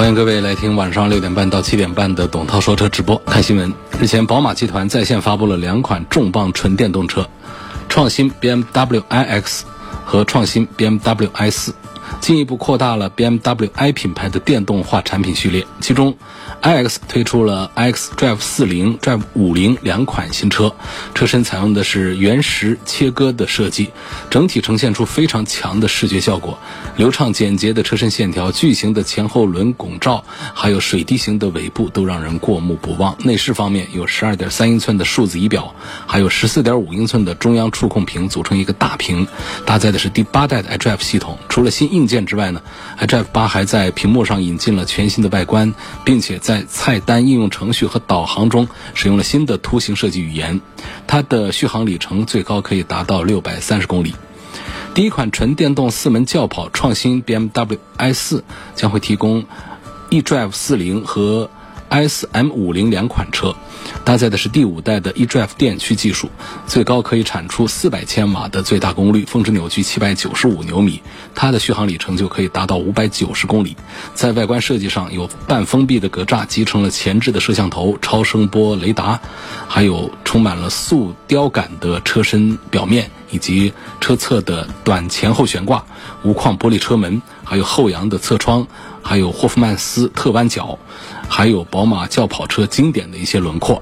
欢迎各位来听晚上六点半到七点半的董涛说车直播。看新闻，日前宝马集团在线发布了两款重磅纯电动车，创新 BMW iX 和创新 BMW i4，进一步扩大了 BMW i 品牌的电动化产品序列。其中，iX 推出了 iX Drive 40、Drive 50两款新车，车身采用的是原石切割的设计，整体呈现出非常强的视觉效果。流畅简洁的车身线条、巨型的前后轮拱罩，还有水滴形的尾部，都让人过目不忘。内饰方面有12.3英寸的数字仪表，还有14.5英寸的中央触控屏组成一个大屏，搭载的是第八代的 iDrive 系统。除了新硬硬件之外呢，iDrive 八还在屏幕上引进了全新的外观，并且在菜单、应用程序和导航中使用了新的图形设计语言。它的续航里程最高可以达到630公里。第一款纯电动四门轿跑创新 BMW i4 将会提供 eDrive 40和 i4 M50 两款车，搭载的是第五代的 eDrive 电驱技术，最高可以产出400千瓦的最大功率，峰值扭矩795牛米，它的续航里程就可以达到590公里。在外观设计上，有半封闭的格栅，集成了前置的摄像头、超声波雷达，还有充满了塑雕感的车身表面。以及车侧的短前后悬挂、无框玻璃车门，还有后扬的侧窗，还有霍夫曼斯特弯角，还有宝马轿跑车经典的一些轮廓。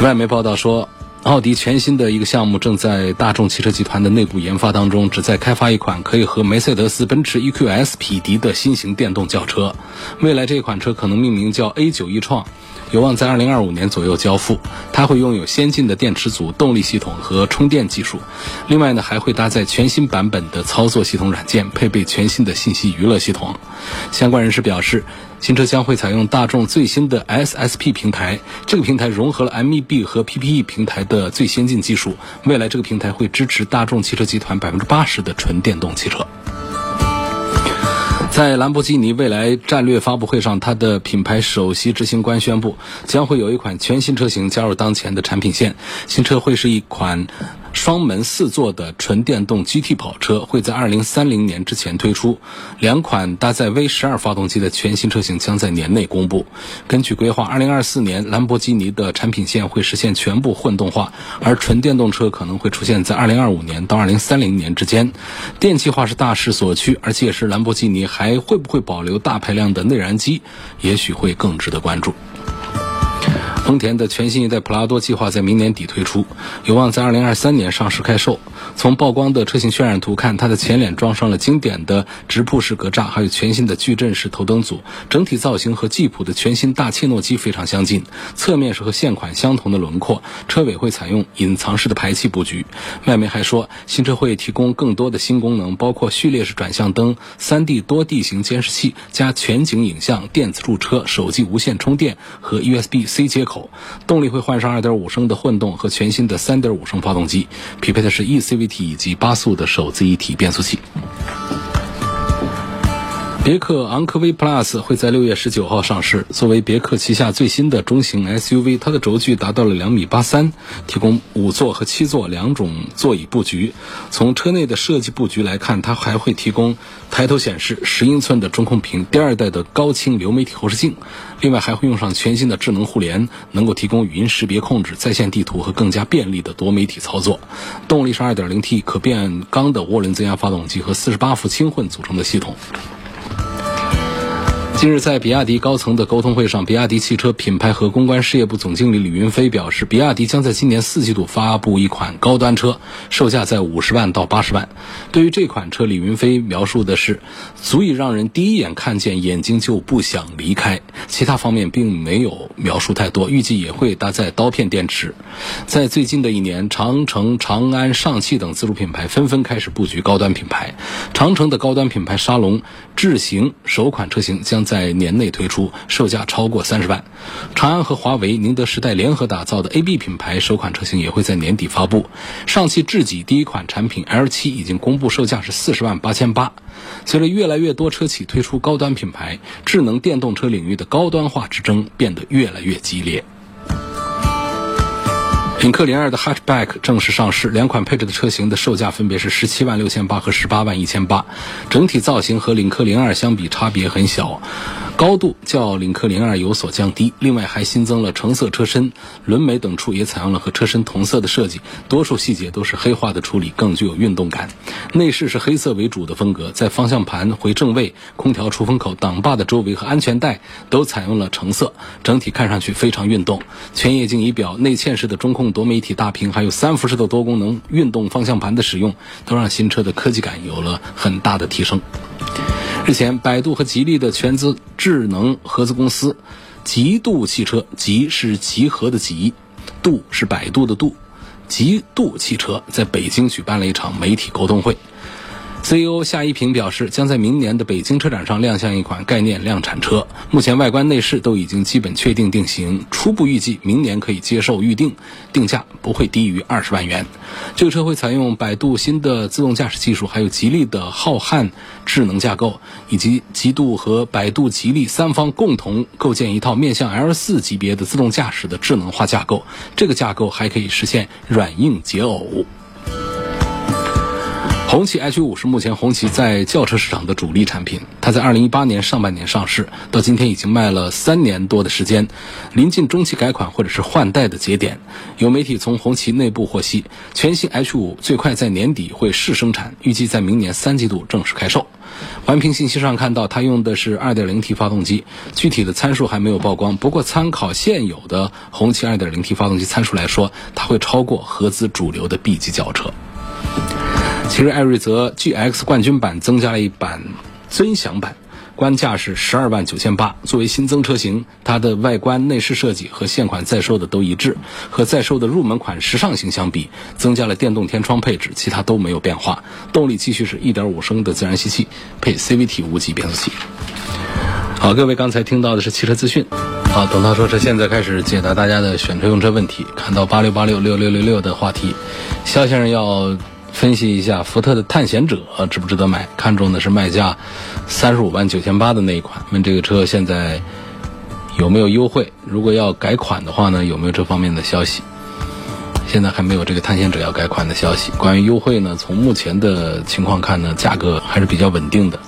外媒报道说，奥迪全新的一个项目正在大众汽车集团的内部研发当中，旨在开发一款可以和梅赛德斯奔驰 EQS 匹敌的新型电动轿车。未来这款车可能命名叫 A9 e 创。有望在二零二五年左右交付，它会拥有先进的电池组、动力系统和充电技术。另外呢，还会搭载全新版本的操作系统软件，配备全新的信息娱乐系统。相关人士表示，新车将会采用大众最新的 SSP 平台，这个平台融合了 MEB 和 PPE 平台的最先进技术。未来这个平台会支持大众汽车集团百分之八十的纯电动汽车。在兰博基尼未来战略发布会上，它的品牌首席执行官宣布，将会有一款全新车型加入当前的产品线。新车会是一款。双门四座的纯电动 GT 跑车会在二零三零年之前推出，两款搭载 V 十二发动机的全新车型将在年内公布。根据规划，二零二四年兰博基尼的产品线会实现全部混动化，而纯电动车可能会出现在二零二五年到二零三零年之间。电气化是大势所趋，而届时兰博基尼还会不会保留大排量的内燃机，也许会更值得关注。丰田的全新一代普拉多计划在明年底推出，有望在二零二三年上市开售。从曝光的车型渲染图看，它的前脸装上了经典的直瀑式格栅，还有全新的矩阵式头灯组，整体造型和吉普的全新大切诺基非常相近。侧面是和现款相同的轮廓，车尾会采用隐藏式的排气布局。外媒还说，新车会提供更多的新功能，包括序列式转向灯、三 D 多地形监视器、加全景影像、电子驻车、手机无线充电和 USB-C 接口。动力会换上2.5升的混动和全新的3.5升发动机，匹配的是 eCVT 以及八速的手自一体变速器。别克昂科威 Plus 会在六月十九号上市。作为别克旗下最新的中型 SUV，它的轴距达到了两米八三，提供五座和七座两种座椅布局。从车内的设计布局来看，它还会提供抬头显示、十英寸的中控屏、第二代的高清流媒体后视镜。另外还会用上全新的智能互联，能够提供语音识别控制、在线地图和更加便利的多媒体操作。动力是 2.0T 可变缸的涡轮增压发动机和48伏轻混组成的系统。近日，在比亚迪高层的沟通会上，比亚迪汽车品牌和公关事业部总经理李云飞表示，比亚迪将在今年四季度发布一款高端车，售价在五十万到八十万。对于这款车，李云飞描述的是足以让人第一眼看见眼睛就不想离开，其他方面并没有描述太多。预计也会搭载刀片电池。在最近的一年，长城、长安、上汽等自主品牌纷纷开始布局高端品牌。长城的高端品牌沙龙智行首款车型将。在年内推出，售价超过三十万。长安和华为、宁德时代联合打造的 AB 品牌首款车型也会在年底发布。上汽自己第一款产品 L 七已经公布，售价是四十万八千八。随着越来越多车企推出高端品牌，智能电动车领域的高端化之争变得越来越激烈。领克零二的 Hatchback 正式上市，两款配置的车型的售价分别是十七万六千八和十八万一千八，整体造型和领克零二相比差别很小，高度较领克零二有所降低。另外还新增了橙色车身，轮眉等处也采用了和车身同色的设计，多数细节都是黑化的处理，更具有运动感。内饰是黑色为主的风格，在方向盘、回正位、空调出风口、挡把的周围和安全带都采用了橙色，整体看上去非常运动。全液晶仪表、内嵌式的中控。多媒体大屏，还有三辐式的多功能运动方向盘的使用，都让新车的科技感有了很大的提升。日前，百度和吉利的全资智能合资公司极度汽车（极是集合的极，度是百度的度），极度汽车在北京举办了一场媒体沟通会。CEO 夏一平表示，将在明年的北京车展上亮相一款概念量产车。目前外观内饰都已经基本确定定型，初步预计明年可以接受预定，定价不会低于二十万元。这个车会采用百度新的自动驾驶技术，还有吉利的浩瀚智能架构，以及极度和百度、吉利三方共同构建一套面向 L4 级别的自动驾驶的智能化架构。这个架构还可以实现软硬结耦。红旗 H 五是目前红旗在轿车市场的主力产品。它在二零一八年上半年上市，到今天已经卖了三年多的时间，临近中期改款或者是换代的节点。有媒体从红旗内部获悉，全新 H 五最快在年底会试生产，预计在明年三季度正式开售。环评信息上看到，它用的是二点零 T 发动机，具体的参数还没有曝光。不过，参考现有的红旗二点零 T 发动机参数来说，它会超过合资主流的 B 级轿车。奇瑞艾瑞泽 GX 冠军版增加了一版尊享版，官价是十二万九千八。作为新增车型，它的外观、内饰设计和现款在售的都一致，和在售的入门款时尚型相比，增加了电动天窗配置，其他都没有变化。动力继续是一点五升的自然吸气，配 CVT 无级变速器。好，各位刚才听到的是汽车资讯。好，董涛说车现在开始解答大家的选车用车问题。看到八六八六六六六六的话题，肖先生要。分析一下福特的探险者值不值得买？看中的是卖价三十五万九千八的那一款。问这个车现在有没有优惠？如果要改款的话呢？有没有这方面的消息？现在还没有这个探险者要改款的消息。关于优惠呢？从目前的情况看呢，价格还是比较稳定的。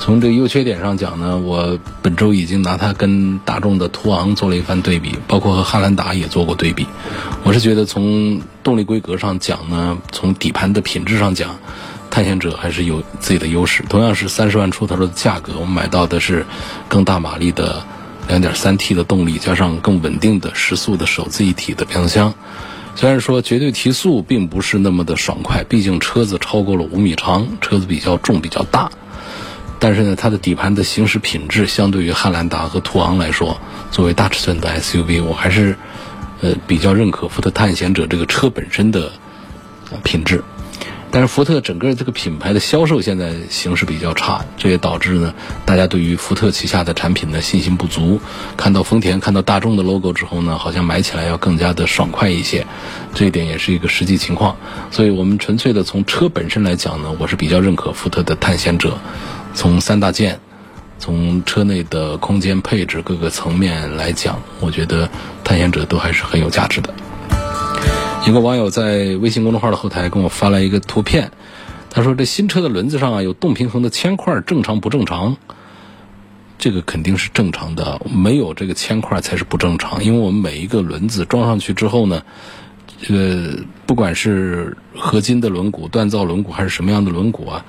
从这个优缺点上讲呢，我本周已经拿它跟大众的途昂做了一番对比，包括和汉兰达也做过对比。我是觉得从动力规格上讲呢，从底盘的品质上讲，探险者还是有自己的优势。同样是三十万出头的价格，我们买到的是更大马力的 2.3T 的动力，加上更稳定的时速的手自一体的变速箱。虽然说绝对提速并不是那么的爽快，毕竟车子超过了五米长，车子比较重比较大。但是呢，它的底盘的行驶品质相对于汉兰达和途昂来说，作为大尺寸的 SUV，我还是呃比较认可福特探险者这个车本身的品质。但是福特整个这个品牌的销售现在形势比较差，这也导致呢大家对于福特旗下的产品的信心不足。看到丰田、看到大众的 logo 之后呢，好像买起来要更加的爽快一些，这一点也是一个实际情况。所以我们纯粹的从车本身来讲呢，我是比较认可福特的探险者。从三大件，从车内的空间配置各个层面来讲，我觉得探险者都还是很有价值的。一个网友在微信公众号的后台跟我发来一个图片，他说：“这新车的轮子上啊有动平衡的铅块，正常不正常？”这个肯定是正常的，没有这个铅块才是不正常。因为我们每一个轮子装上去之后呢，这个不管是合金的轮毂、锻造轮毂还是什么样的轮毂啊。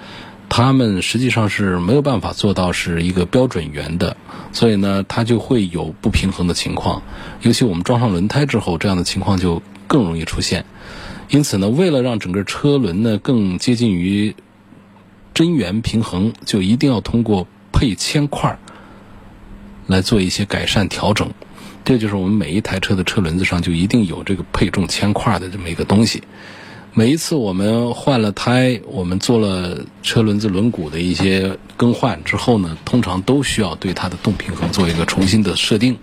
它们实际上是没有办法做到是一个标准圆的，所以呢，它就会有不平衡的情况。尤其我们装上轮胎之后，这样的情况就更容易出现。因此呢，为了让整个车轮呢更接近于真圆平衡，就一定要通过配铅块来做一些改善调整。这就是我们每一台车的车轮子上就一定有这个配重铅块的这么一个东西。每一次我们换了胎，我们做了车轮子轮毂的一些更换之后呢，通常都需要对它的动平衡做一个重新的设定，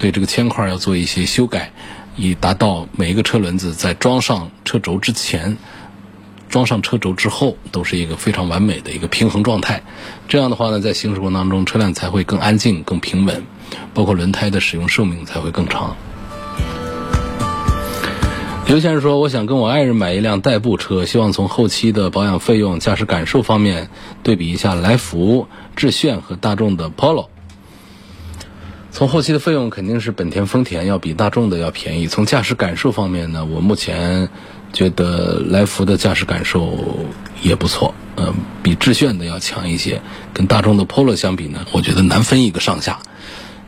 对这个铅块要做一些修改，以达到每一个车轮子在装上车轴之前。装上车轴之后，都是一个非常完美的一个平衡状态。这样的话呢，在行驶过程当中，车辆才会更安静、更平稳，包括轮胎的使用寿命才会更长。刘先生说：“我想跟我爱人买一辆代步车，希望从后期的保养费用、驾驶感受方面对比一下来福、致炫和大众的 Polo。从后期的费用，肯定是本田、丰田要比大众的要便宜。从驾驶感受方面呢，我目前。”觉得来福的驾驶感受也不错，嗯，比致炫的要强一些。跟大众的 Polo 相比呢，我觉得难分一个上下。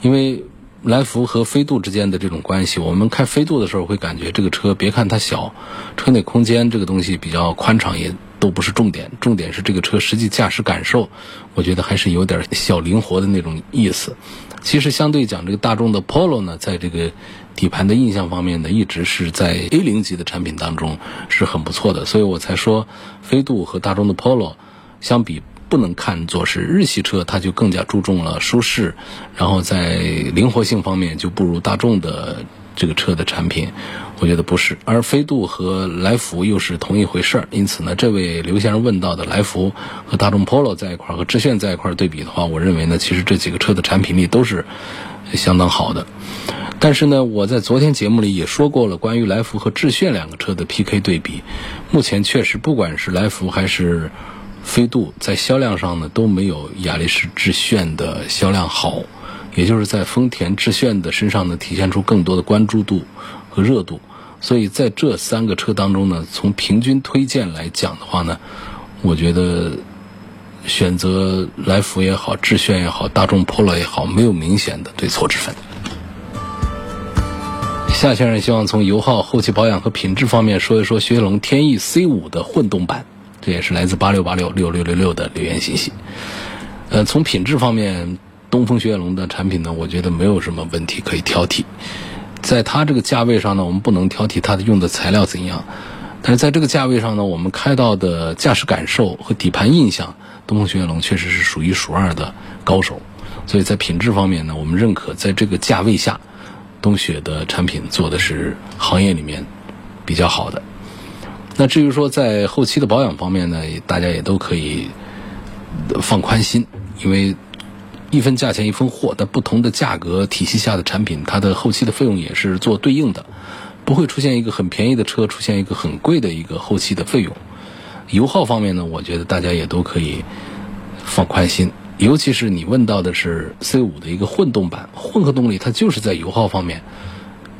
因为来福和飞度之间的这种关系，我们开飞度的时候会感觉这个车，别看它小，车内空间这个东西比较宽敞，也都不是重点。重点是这个车实际驾驶感受，我觉得还是有点小灵活的那种意思。其实相对讲，这个大众的 Polo 呢，在这个底盘的印象方面呢，一直是在 A 零级的产品当中是很不错的，所以我才说飞度和大众的 Polo 相比，不能看作是日系车，它就更加注重了舒适，然后在灵活性方面就不如大众的这个车的产品，我觉得不是。而飞度和来福又是同一回事儿，因此呢，这位刘先生问到的来福和大众 Polo 在一块儿和致炫在一块儿对比的话，我认为呢，其实这几个车的产品力都是相当好的。但是呢，我在昨天节目里也说过了，关于来福和致炫两个车的 PK 对比，目前确实不管是来福还是飞度，在销量上呢都没有雅力士致炫的销量好，也就是在丰田致炫的身上呢体现出更多的关注度和热度。所以在这三个车当中呢，从平均推荐来讲的话呢，我觉得选择来福也好，致炫也好，大众 Polo 也好，没有明显的对错之分。夏先生希望从油耗、后期保养和品质方面说一说雪铁龙天翼 C 五的混动版，这也是来自八六八六六六六六的留言信息。呃，从品质方面，东风雪铁龙的产品呢，我觉得没有什么问题可以挑剔。在它这个价位上呢，我们不能挑剔它的用的材料怎样，但是在这个价位上呢，我们开到的驾驶感受和底盘印象，东风雪铁龙确实是数一数二的高手。所以在品质方面呢，我们认可在这个价位下。东雪的产品做的是行业里面比较好的。那至于说在后期的保养方面呢，大家也都可以放宽心，因为一分价钱一分货，但不同的价格体系下的产品，它的后期的费用也是做对应的，不会出现一个很便宜的车出现一个很贵的一个后期的费用。油耗方面呢，我觉得大家也都可以放宽心。尤其是你问到的是 C 五的一个混动版，混合动力它就是在油耗方面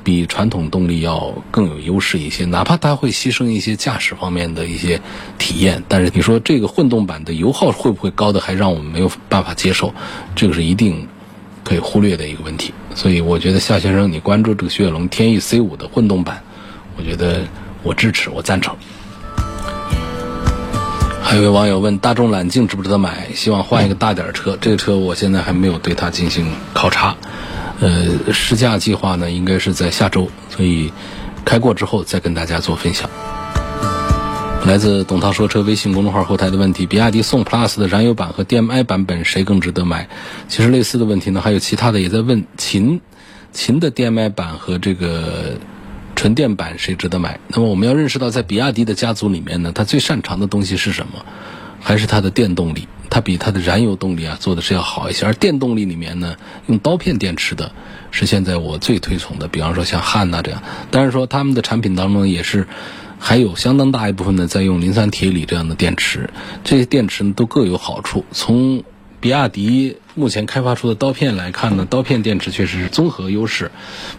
比传统动力要更有优势一些，哪怕它会牺牲一些驾驶方面的一些体验，但是你说这个混动版的油耗会不会高的还让我们没有办法接受，这个是一定可以忽略的一个问题。所以我觉得夏先生你关注这个雪铁龙天翼 C 五的混动版，我觉得我支持，我赞成。还有位网友问：大众揽境值不值得买？希望换一个大点的车。这个车我现在还没有对它进行考察，呃，试驾计划呢应该是在下周，所以开过之后再跟大家做分享。来自董涛说车微信公众号后台的问题：比亚迪宋 PLUS 的燃油版和 DM-i 版本谁更值得买？其实类似的问题呢还有其他的也在问秦秦的 DM-i 版和这个。纯电版谁值得买？那么我们要认识到，在比亚迪的家族里面呢，它最擅长的东西是什么？还是它的电动力？它比它的燃油动力啊做的是要好一些。而电动力里面呢，用刀片电池的是现在我最推崇的。比方说像汉娜这样，但是说他们的产品当中也是还有相当大一部分呢在用磷酸铁锂这样的电池。这些电池呢都各有好处。从比亚迪目前开发出的刀片来看呢，刀片电池确实是综合优势，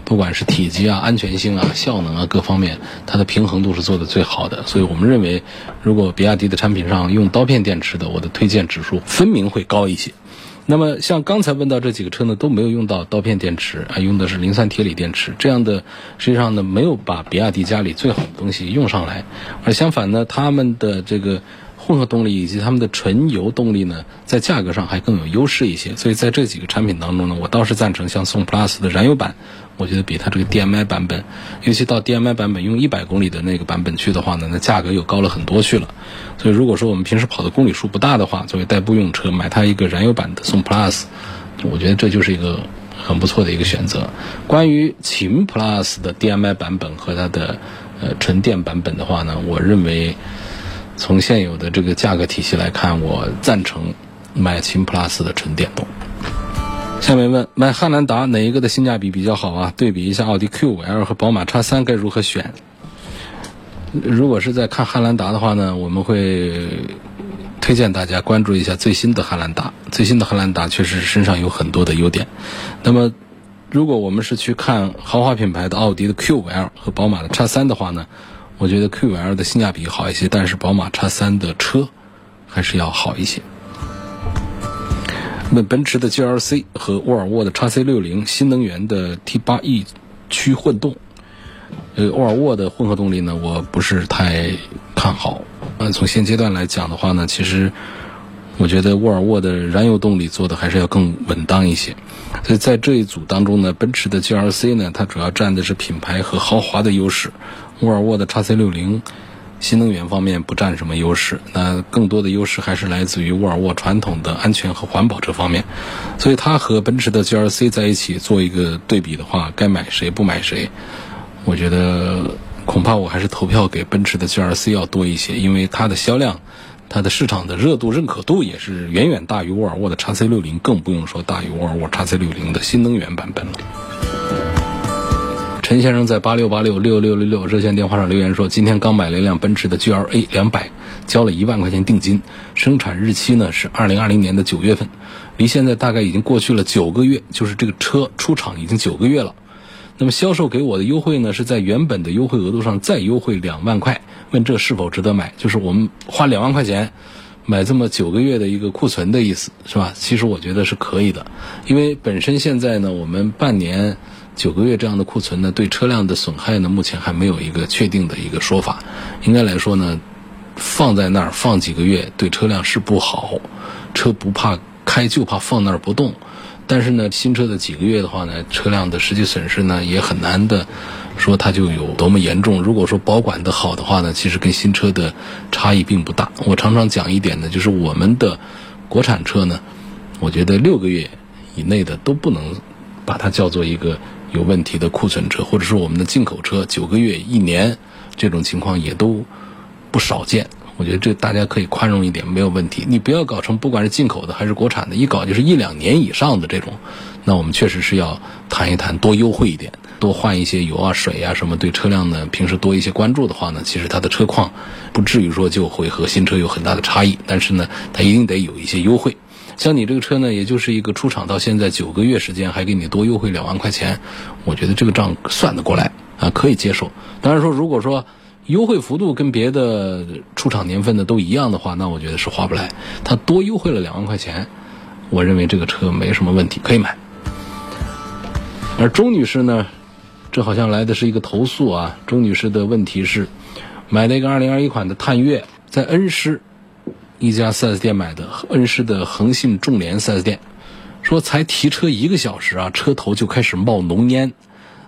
不管是体积啊、安全性啊、效能啊各方面，它的平衡度是做的最好的。所以我们认为，如果比亚迪的产品上用刀片电池的，我的推荐指数分明会高一些。那么像刚才问到这几个车呢，都没有用到刀片电池啊，用的是磷酸铁锂电池，这样的实际上呢，没有把比亚迪家里最好的东西用上来。而相反呢，他们的这个。混合动力以及它们的纯油动力呢，在价格上还更有优势一些。所以在这几个产品当中呢，我倒是赞成像宋 PLUS 的燃油版，我觉得比它这个 DMI 版本，尤其到 DMI 版本用一百公里的那个版本去的话呢，那价格又高了很多去了。所以如果说我们平时跑的公里数不大的话，作为代步用车，买它一个燃油版的宋 PLUS，我觉得这就是一个。很不错的一个选择。关于秦 Plus 的 DMI 版本和它的呃纯电版本的话呢，我认为从现有的这个价格体系来看，我赞成买秦 Plus 的纯电动。下面问买汉兰达哪一个的性价比比较好啊？对比一下奥迪 Q5L 和宝马 X3 该如何选？如果是在看汉兰达的话呢，我们会。推荐大家关注一下最新的汉兰达。最新的汉兰达确实身上有很多的优点。那么，如果我们是去看豪华品牌的奥迪的 Q5L 和宝马的 X3 的话呢，我觉得 Q5L 的性价比好一些，但是宝马 X3 的车还是要好一些。那奔驰的 GLC 和沃尔沃的 XC60 新能源的 T8 驱混动，呃，沃尔沃的混合动力呢，我不是太看好。嗯，从现阶段来讲的话呢，其实我觉得沃尔沃的燃油动力做的还是要更稳当一些。所以在这一组当中呢，奔驰的 GLC 呢，它主要占的是品牌和豪华的优势；沃尔沃的 XC60 新能源方面不占什么优势，那更多的优势还是来自于沃尔沃传统的安全和环保这方面。所以它和奔驰的 GLC 在一起做一个对比的话，该买谁不买谁？我觉得。恐怕我还是投票给奔驰的 GLC 要多一些，因为它的销量、它的市场的热度、认可度也是远远大于沃尔沃的 XC60，更不用说大于沃尔沃 XC60 的新能源版本了。陈先生在八六八六六六六六热线电话上留言说：“今天刚买了一辆奔驰的 GLA 两百，交了一万块钱定金，生产日期呢是二零二零年的九月份，离现在大概已经过去了九个月，就是这个车出厂已经九个月了。”那么销售给我的优惠呢，是在原本的优惠额度上再优惠两万块。问这是否值得买？就是我们花两万块钱买这么九个月的一个库存的意思，是吧？其实我觉得是可以的，因为本身现在呢，我们半年九个月这样的库存呢，对车辆的损害呢，目前还没有一个确定的一个说法。应该来说呢，放在那儿放几个月对车辆是不好，车不怕开就怕放那儿不动。但是呢，新车的几个月的话呢，车辆的实际损失呢也很难的说它就有多么严重。如果说保管的好的话呢，其实跟新车的差异并不大。我常常讲一点呢，就是我们的国产车呢，我觉得六个月以内的都不能把它叫做一个有问题的库存车，或者说我们的进口车九个月、一年这种情况也都不少见。我觉得这大家可以宽容一点，没有问题。你不要搞成不管是进口的还是国产的，一搞就是一两年以上的这种，那我们确实是要谈一谈，多优惠一点，多换一些油啊、水啊什么，对车辆呢平时多一些关注的话呢，其实它的车况不至于说就会和新车有很大的差异。但是呢，它一定得有一些优惠。像你这个车呢，也就是一个出厂到现在九个月时间，还给你多优惠两万块钱，我觉得这个账算得过来啊，可以接受。当然说，如果说。优惠幅度跟别的出厂年份的都一样的话，那我觉得是划不来。它多优惠了两万块钱，我认为这个车没什么问题，可以买。而钟女士呢，这好像来的是一个投诉啊。钟女士的问题是，买了一个2021款的探岳，在恩施一家 4S 店买的，恩施的恒信众联 4S 店，说才提车一个小时啊，车头就开始冒浓烟。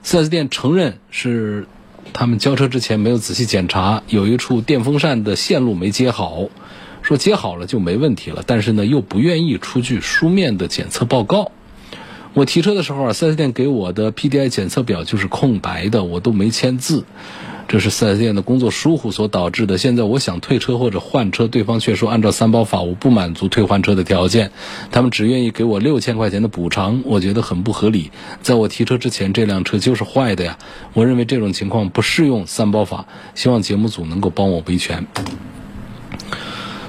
4S 店承认是。他们交车之前没有仔细检查，有一处电风扇的线路没接好，说接好了就没问题了，但是呢又不愿意出具书面的检测报告。我提车的时候啊，4S 店给我的 PDI 检测表就是空白的，我都没签字。这是四 S 店的工作疏忽所导致的。现在我想退车或者换车，对方却说按照三包法，我不满足退换车的条件，他们只愿意给我六千块钱的补偿，我觉得很不合理。在我提车之前，这辆车就是坏的呀。我认为这种情况不适用三包法，希望节目组能够帮我维权。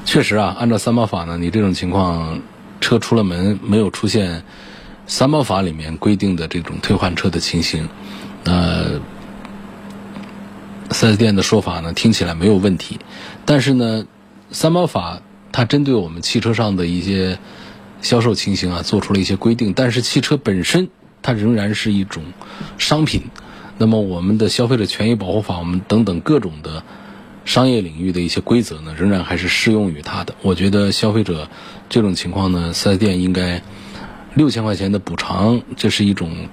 确实啊，按照三包法呢，你这种情况，车出了门没有出现三包法里面规定的这种退换车的情形，呃。4S 店的说法呢，听起来没有问题，但是呢，三包法它针对我们汽车上的一些销售情形啊，做出了一些规定。但是汽车本身它仍然是一种商品，那么我们的消费者权益保护法，我们等等各种的商业领域的一些规则呢，仍然还是适用于它的。我觉得消费者这种情况呢，四 S 店应该六千块钱的补偿，这是一种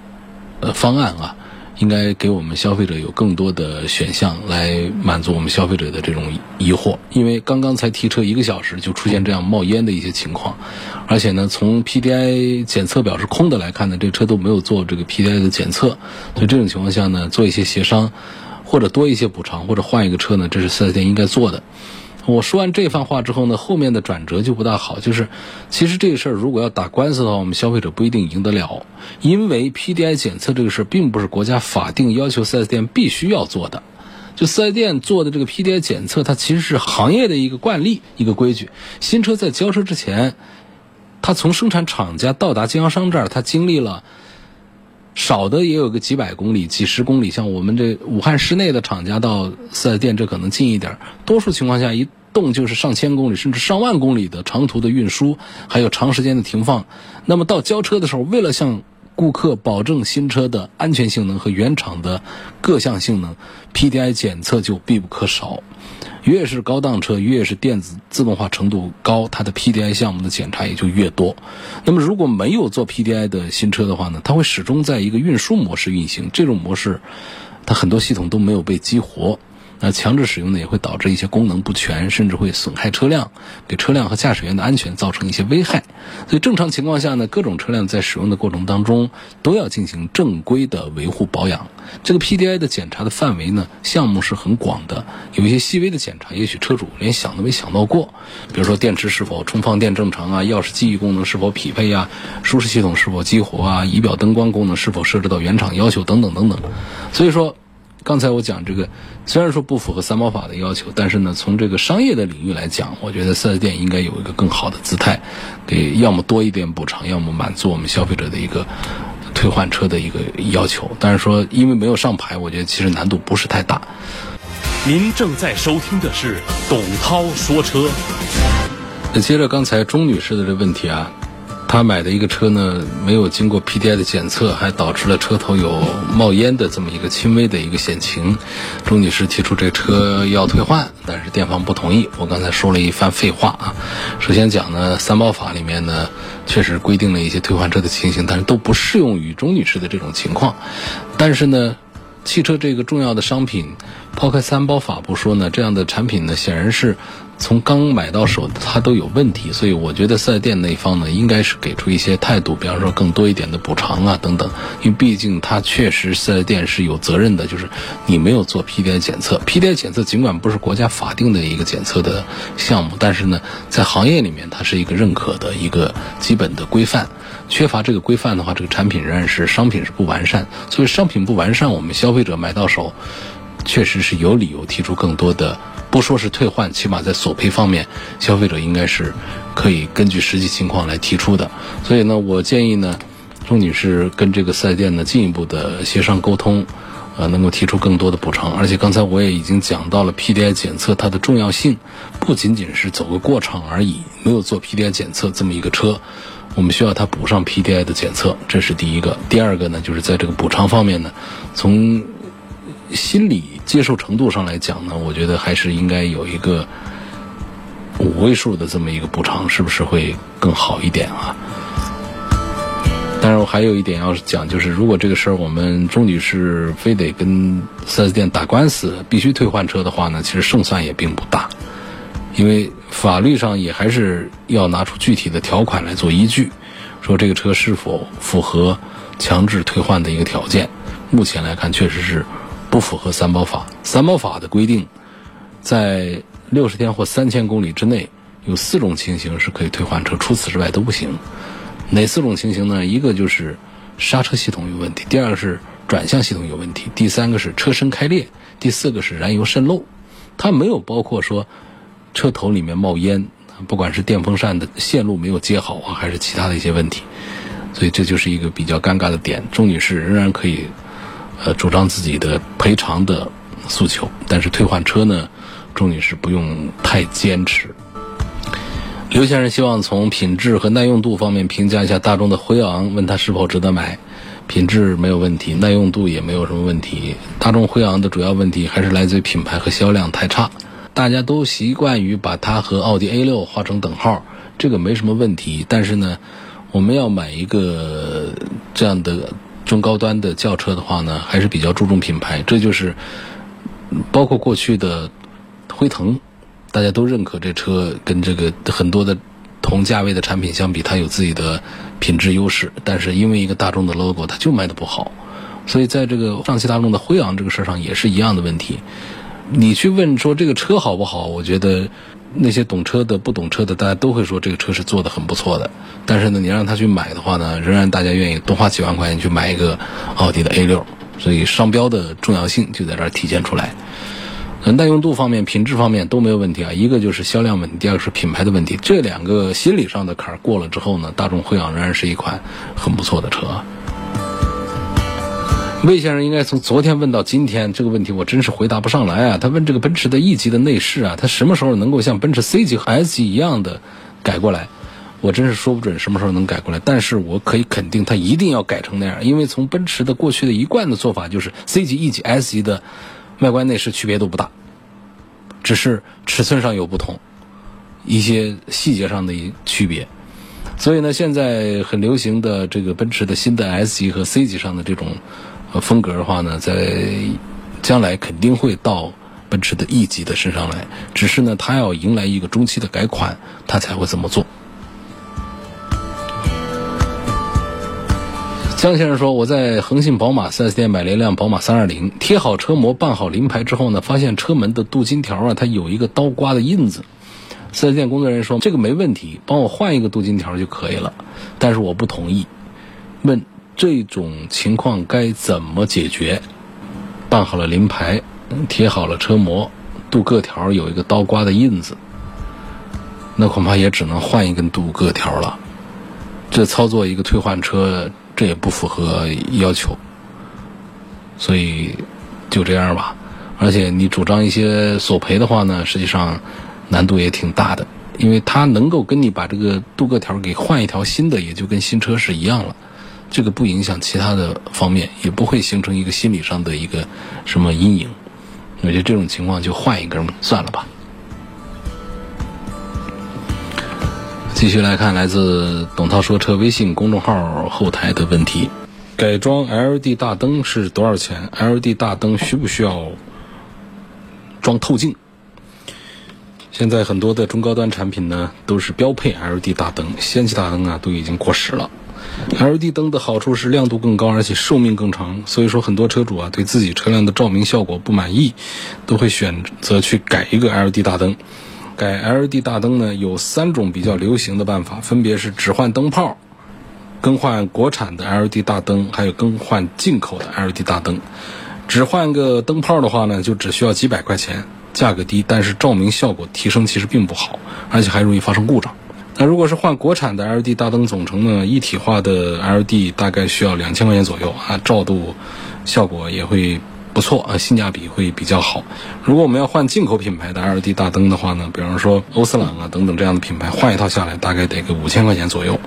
呃方案啊。应该给我们消费者有更多的选项来满足我们消费者的这种疑惑，因为刚刚才提车一个小时就出现这样冒烟的一些情况，而且呢，从 PDI 检测表是空的来看呢，这车都没有做这个 PDI 的检测，所以这种情况下呢，做一些协商，或者多一些补偿，或者换一个车呢，这是四 S 店应该做的。我说完这番话之后呢，后面的转折就不大好。就是，其实这个事儿如果要打官司的话，我们消费者不一定赢得了，因为 PDI 检测这个事儿并不是国家法定要求 4S 店必须要做的。就 4S 店做的这个 PDI 检测，它其实是行业的一个惯例、一个规矩。新车在交车之前，它从生产厂家到达经销商这儿，它经历了少的也有个几百公里、几十公里。像我们这武汉市内的厂家到 4S 店，这可能近一点。多数情况下一动就是上千公里甚至上万公里的长途的运输，还有长时间的停放。那么到交车的时候，为了向顾客保证新车的安全性能和原厂的各项性能，PDI 检测就必不可少。越是高档车，越是电子自动化程度高，它的 PDI 项目的检查也就越多。那么如果没有做 PDI 的新车的话呢，它会始终在一个运输模式运行。这种模式，它很多系统都没有被激活。那强制使用呢，也会导致一些功能不全，甚至会损害车辆，给车辆和驾驶员的安全造成一些危害。所以正常情况下呢，各种车辆在使用的过程当中都要进行正规的维护保养。这个 PDI 的检查的范围呢，项目是很广的，有一些细微的检查，也许车主连想都没想到过。比如说电池是否充放电正常啊，钥匙记忆功能是否匹配啊，舒适系统是否激活啊，仪表灯光功能是否设置到原厂要求等等等等。所以说。刚才我讲这个，虽然说不符合三包法的要求，但是呢，从这个商业的领域来讲，我觉得四 S 店应该有一个更好的姿态，给要么多一点补偿，要么满足我们消费者的一个退换车的一个要求。但是说因为没有上牌，我觉得其实难度不是太大。您正在收听的是董涛说车。那接着刚才钟女士的这问题啊。他买的一个车呢，没有经过 PDI 的检测，还导致了车头有冒烟的这么一个轻微的一个险情。钟女士提出这车要退换，但是店方不同意。我刚才说了一番废话啊。首先讲呢，三包法里面呢，确实规定了一些退换车的情形，但是都不适用于钟女士的这种情况。但是呢，汽车这个重要的商品，抛开三包法不说呢，这样的产品呢，显然是。从刚买到手，它都有问题，所以我觉得四 S 店那方呢，应该是给出一些态度，比方说更多一点的补偿啊等等。因为毕竟它确实四 S 店是有责任的，就是你没有做 PDI 检测，PDI 检测尽管不是国家法定的一个检测的项目，但是呢，在行业里面它是一个认可的一个基本的规范。缺乏这个规范的话，这个产品仍然是商品是不完善。所以商品不完善，我们消费者买到手，确实是有理由提出更多的。不说是退换，起码在索赔方面，消费者应该是可以根据实际情况来提出的。所以呢，我建议呢，钟女士跟这个四 S 店呢进一步的协商沟通，呃，能够提出更多的补偿。而且刚才我也已经讲到了 PDI 检测它的重要性，不仅仅是走个过场而已。没有做 PDI 检测这么一个车，我们需要它补上 PDI 的检测，这是第一个。第二个呢，就是在这个补偿方面呢，从心理接受程度上来讲呢，我觉得还是应该有一个五位数的这么一个补偿，是不是会更好一点啊？然，后还有一点要讲，就是如果这个事儿我们钟女士非得跟四 S 店打官司，必须退换车的话呢，其实胜算也并不大，因为法律上也还是要拿出具体的条款来做依据，说这个车是否符合强制退换的一个条件。目前来看，确实是。不符合三包法。三包法的规定，在六十天或三千公里之内，有四种情形是可以退换车，除此之外都不行。哪四种情形呢？一个就是刹车系统有问题，第二个是转向系统有问题，第三个是车身开裂，第四个是燃油渗漏。它没有包括说车头里面冒烟，不管是电风扇的线路没有接好啊，还是其他的一些问题。所以这就是一个比较尴尬的点。钟女士仍然可以。呃，主张自己的赔偿的诉求，但是退换车呢，钟女士不用太坚持。刘先生希望从品质和耐用度方面评价一下大众的辉昂，问他是否值得买。品质没有问题，耐用度也没有什么问题。大众辉昂的主要问题还是来自于品牌和销量太差。大家都习惯于把它和奥迪 A 六画成等号，这个没什么问题。但是呢，我们要买一个这样的中高端的轿车的话呢，还是比较注重品牌。这就是包括过去的辉腾，大家都认可这车跟这个很多的同价位的产品相比，它有自己的品质优势。但是因为一个大众的 logo，它就卖的不好。所以在这个上汽大众的辉昂这个事儿上也是一样的问题。你去问说这个车好不好？我觉得那些懂车的、不懂车的，大家都会说这个车是做的很不错的。但是呢，你让他去买的话呢，仍然大家愿意多花几万块钱去买一个奥迪的 A 六。所以商标的重要性就在这儿体现出来。耐用度方面、品质方面都没有问题啊。一个就是销量问题，第二个是品牌的问题。这两个心理上的坎儿过了之后呢，大众辉昂仍然是一款很不错的车。魏先生应该从昨天问到今天，这个问题我真是回答不上来啊！他问这个奔驰的 E 级的内饰啊，它什么时候能够像奔驰 C 级和 S 级一样的改过来？我真是说不准什么时候能改过来。但是我可以肯定，它一定要改成那样，因为从奔驰的过去的一贯的做法就是 C 级、E 级、S 级的外观内饰区别都不大，只是尺寸上有不同，一些细节上的区别。所以呢，现在很流行的这个奔驰的新的 S 级和 C 级上的这种。风格的话呢，在将来肯定会到奔驰的 E 级的身上来，只是呢，它要迎来一个中期的改款，它才会这么做。张先生说：“我在恒信宝马 4S 店买了一辆宝马320，贴好车膜、办好临牌之后呢，发现车门的镀金条啊，它有一个刀刮的印子。4S 店工作人员说：这个没问题，帮我换一个镀金条就可以了。但是我不同意，问。”这种情况该怎么解决？办好了临牌，贴好了车膜，镀铬条有一个刀刮的印子，那恐怕也只能换一根镀铬条了。这操作一个退换车，这也不符合要求，所以就这样吧。而且你主张一些索赔的话呢，实际上难度也挺大的，因为他能够跟你把这个镀铬条给换一条新的，也就跟新车是一样了。这个不影响其他的方面，也不会形成一个心理上的一个什么阴影。我觉得这种情况就换一根算了吧。继续来看来自董涛说车微信公众号后台的问题：改装 LED 大灯是多少钱？LED 大灯需不需要装透镜？现在很多的中高端产品呢都是标配 LED 大灯，氙气大灯啊都已经过时了。LED 灯的好处是亮度更高，而且寿命更长。所以说，很多车主啊，对自己车辆的照明效果不满意，都会选择去改一个 LED 大灯。改 LED 大灯呢，有三种比较流行的办法，分别是只换灯泡、更换国产的 LED 大灯，还有更换进口的 LED 大灯。只换个灯泡的话呢，就只需要几百块钱，价格低，但是照明效果提升其实并不好，而且还容易发生故障。那如果是换国产的 LED 大灯总成呢？一体化的 LED 大概需要两千块钱左右啊，照度效果也会不错啊，性价比会比较好。如果我们要换进口品牌的 LED 大灯的话呢，比方说欧司朗啊等等这样的品牌，换一套下来大概得个五千块钱左右，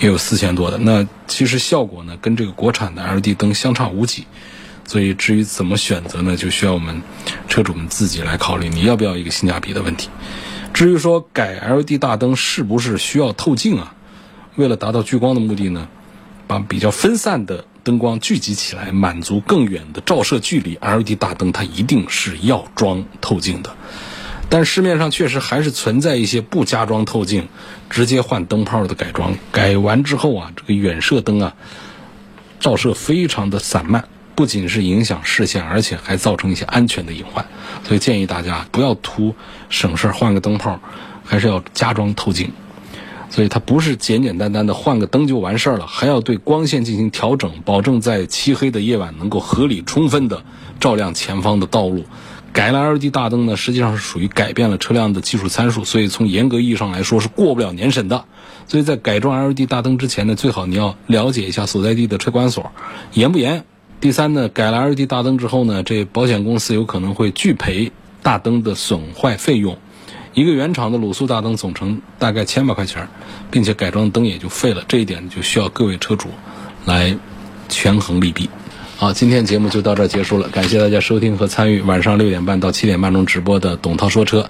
也有四千多的。那其实效果呢，跟这个国产的 LED 灯相差无几。所以至于怎么选择呢，就需要我们车主们自己来考虑，你要不要一个性价比的问题。至于说改 LED 大灯是不是需要透镜啊？为了达到聚光的目的呢，把比较分散的灯光聚集起来，满足更远的照射距离，LED 大灯它一定是要装透镜的。但市面上确实还是存在一些不加装透镜，直接换灯泡的改装。改完之后啊，这个远射灯啊，照射非常的散漫。不仅是影响视线，而且还造成一些安全的隐患，所以建议大家不要图省事换个灯泡，还是要加装透镜。所以它不是简简单单的换个灯就完事儿了，还要对光线进行调整，保证在漆黑的夜晚能够合理充分的照亮前方的道路。改了 LED 大灯呢，实际上是属于改变了车辆的技术参数，所以从严格意义上来说是过不了年审的。所以在改装 LED 大灯之前呢，最好你要了解一下所在地的车管所严不严。第三呢，改了 LED 大灯之后呢，这保险公司有可能会拒赔大灯的损坏费用。一个原厂的卤素大灯总成大概千把块钱，并且改装灯也就废了。这一点就需要各位车主来权衡利弊。好，今天节目就到这儿结束了，感谢大家收听和参与晚上六点半到七点半钟直播的董涛说车。